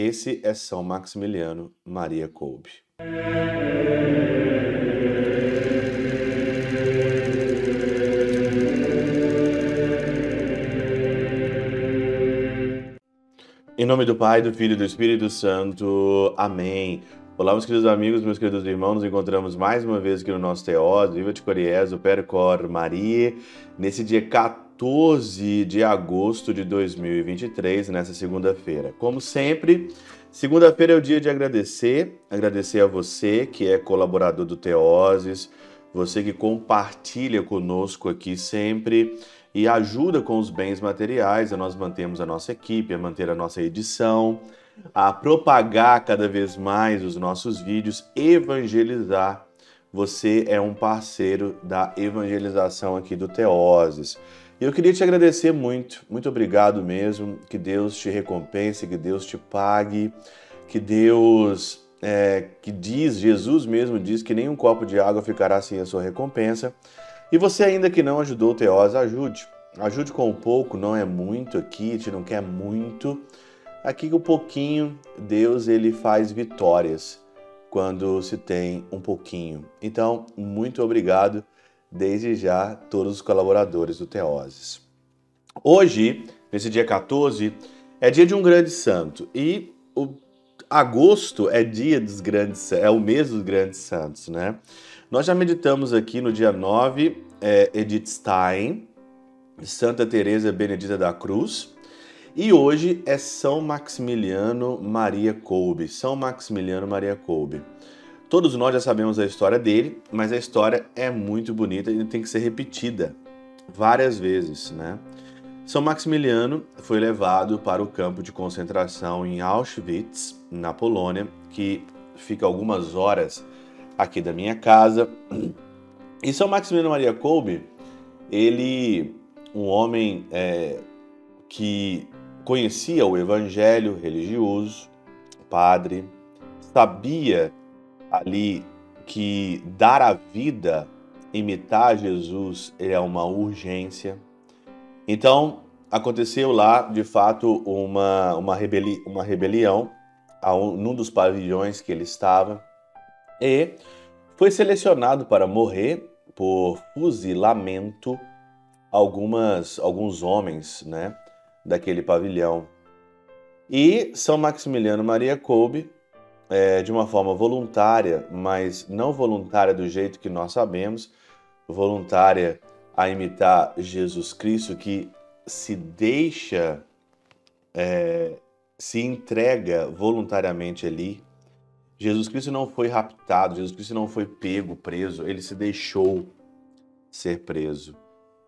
Esse é São Maximiliano Maria Kolbe. Em nome do Pai, do Filho e do Espírito Santo. Amém. Olá, meus queridos amigos, meus queridos irmãos, nos encontramos mais uma vez aqui no nosso Teós, Viva de Coriés, o Percor Maria, nesse dia 14 de agosto de 2023, nessa segunda-feira. Como sempre, segunda-feira é o dia de agradecer, agradecer a você que é colaborador do Teoses, você que compartilha conosco aqui sempre e ajuda com os bens materiais a nós mantermos a nossa equipe, a manter a nossa edição, a propagar cada vez mais os nossos vídeos, evangelizar. Você é um parceiro da evangelização aqui do Teoses. E eu queria te agradecer muito, muito obrigado mesmo. Que Deus te recompense, que Deus te pague, que Deus, é, que diz, Jesus mesmo diz que nenhum copo de água ficará sem a sua recompensa. E você ainda que não ajudou o Teós, ajude. Ajude com um pouco, não é muito aqui, a gente não quer muito. Aqui com um pouquinho, Deus ele faz vitórias quando se tem um pouquinho. Então, muito obrigado desde já todos os colaboradores do Teoses. Hoje, nesse dia 14, é dia de um grande santo e o agosto é dia dos grandes, é o mês dos grandes santos, né? Nós já meditamos aqui no dia 9, é, Edith Stein, Santa Teresa Benedita da Cruz, e hoje é São Maximiliano Maria Kolbe. São Maximiliano Maria Kolbe. Todos nós já sabemos a história dele, mas a história é muito bonita e tem que ser repetida várias vezes, né? São Maximiliano foi levado para o campo de concentração em Auschwitz, na Polônia, que fica algumas horas aqui da minha casa. E São Maximiliano Maria Kolbe, ele, um homem é, que conhecia o evangelho religioso, padre, sabia ali que dar a vida, imitar Jesus é uma urgência. Então, aconteceu lá, de fato, uma, uma, rebeli uma rebelião a um, num dos pavilhões que ele estava e foi selecionado para morrer por fuzilamento algumas alguns homens, né, daquele pavilhão. E São Maximiliano Maria Kolbe, é, de uma forma voluntária, mas não voluntária do jeito que nós sabemos, voluntária a imitar Jesus Cristo, que se deixa, é, se entrega voluntariamente ali Jesus Cristo não foi raptado, Jesus Cristo não foi pego, preso, ele se deixou ser preso.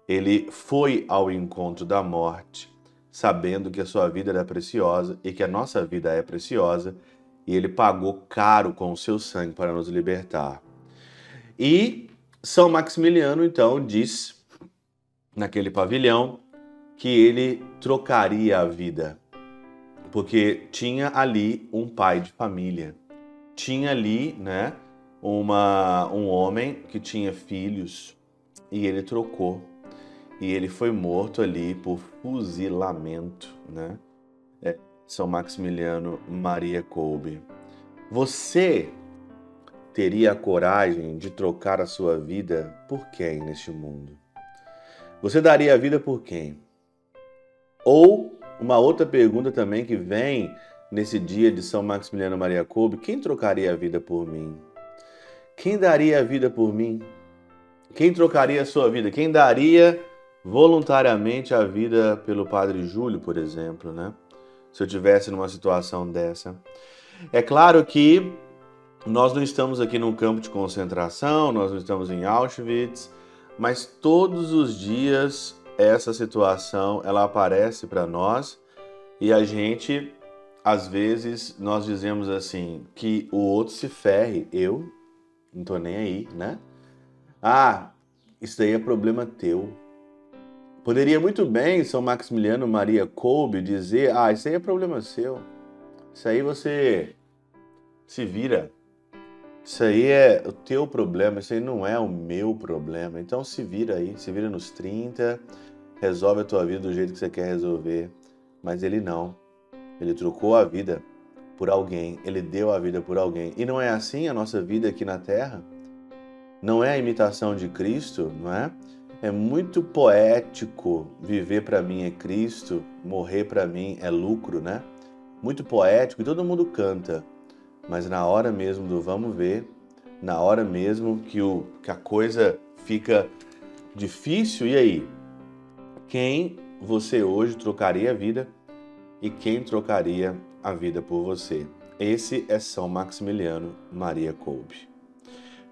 Ele foi ao encontro da morte, sabendo que a sua vida era preciosa e que a nossa vida é preciosa, e ele pagou caro com o seu sangue para nos libertar. E São Maximiliano então diz naquele pavilhão que ele trocaria a vida, porque tinha ali um pai de família tinha ali, né, uma, um homem que tinha filhos e ele trocou. E ele foi morto ali por fuzilamento, né? É, São Maximiliano Maria Kolbe. Você teria a coragem de trocar a sua vida por quem neste mundo? Você daria a vida por quem? Ou uma outra pergunta também que vem nesse dia de São Maximiliano Maria Kolbe, quem trocaria a vida por mim? Quem daria a vida por mim? Quem trocaria a sua vida? Quem daria voluntariamente a vida pelo Padre Júlio, por exemplo, né? Se eu tivesse numa situação dessa. É claro que nós não estamos aqui num campo de concentração, nós não estamos em Auschwitz, mas todos os dias essa situação ela aparece para nós e a gente às vezes nós dizemos assim que o outro se ferre, eu não tô nem aí, né? Ah, isso daí é problema teu. Poderia muito bem São Maximiliano Maria Kolbe dizer: Ah, isso aí é problema seu. Isso aí você se vira. Isso aí é o teu problema, isso aí não é o meu problema. Então se vira aí, se vira nos 30, resolve a tua vida do jeito que você quer resolver. Mas ele não. Ele trocou a vida por alguém, ele deu a vida por alguém. E não é assim a nossa vida aqui na terra? Não é a imitação de Cristo, não é? É muito poético viver para mim é Cristo, morrer para mim é lucro, né? Muito poético e todo mundo canta. Mas na hora mesmo do vamos ver, na hora mesmo que, o, que a coisa fica difícil, e aí? Quem você hoje trocaria a vida e quem trocaria a vida por você? Esse é São Maximiliano Maria Kolbe.